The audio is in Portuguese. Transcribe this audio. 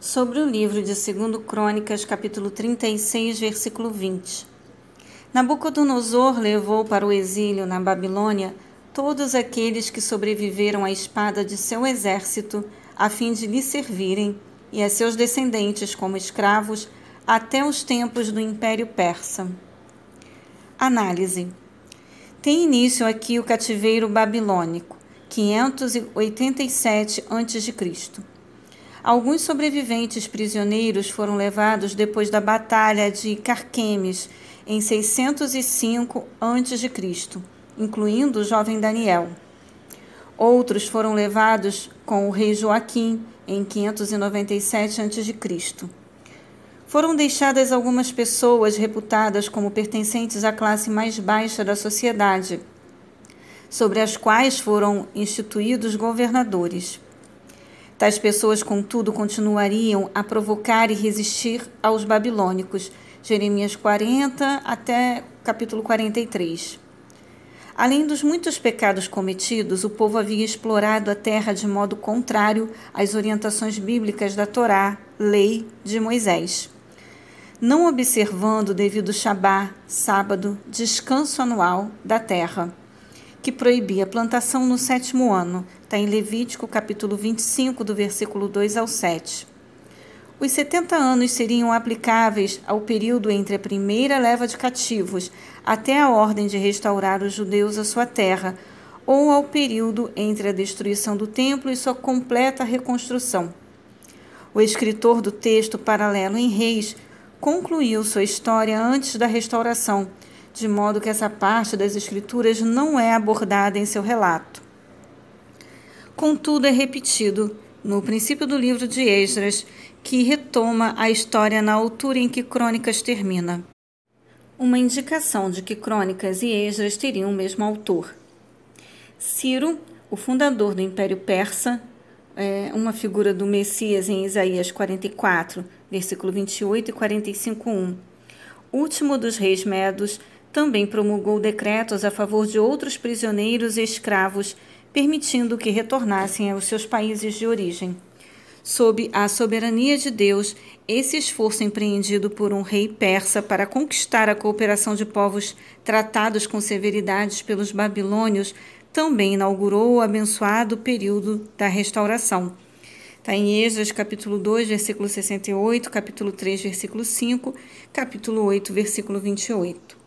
sobre o livro de 2 Crônicas, capítulo 36, versículo 20. Nabucodonosor levou para o exílio na Babilônia todos aqueles que sobreviveram à espada de seu exército, a fim de lhe servirem, e a seus descendentes como escravos, até os tempos do Império Persa. Análise: Tem início aqui o cativeiro babilônico, 587 a.C. Alguns sobreviventes prisioneiros foram levados depois da Batalha de Carquemes, em 605 a.C., incluindo o jovem Daniel. Outros foram levados com o rei Joaquim, em 597 a.C. Foram deixadas algumas pessoas reputadas como pertencentes à classe mais baixa da sociedade, sobre as quais foram instituídos governadores. Tais pessoas, contudo, continuariam a provocar e resistir aos babilônicos. Jeremias 40 até capítulo 43. Além dos muitos pecados cometidos, o povo havia explorado a terra de modo contrário às orientações bíblicas da Torá, lei de Moisés. Não observando o devido Shabá, sábado, descanso anual da terra que proibia a plantação no sétimo ano. Está em Levítico, capítulo 25, do versículo 2 ao 7. Os 70 anos seriam aplicáveis ao período entre a primeira leva de cativos até a ordem de restaurar os judeus à sua terra, ou ao período entre a destruição do templo e sua completa reconstrução. O escritor do texto paralelo em Reis concluiu sua história antes da restauração de modo que essa parte das Escrituras não é abordada em seu relato. Contudo, é repetido no princípio do livro de Esdras, que retoma a história na altura em que Crônicas termina. Uma indicação de que Crônicas e Esdras teriam o mesmo autor. Ciro, o fundador do Império Persa, é uma figura do Messias em Isaías 44, versículo 28 e 45, 1. Último dos reis medos, também promulgou decretos a favor de outros prisioneiros e escravos, permitindo que retornassem aos seus países de origem. Sob a soberania de Deus, esse esforço empreendido por um rei persa para conquistar a cooperação de povos tratados com severidades pelos babilônios também inaugurou o abençoado período da restauração. Está em Esdras capítulo 2, versículo 68, capítulo 3, versículo 5, capítulo 8, versículo 28.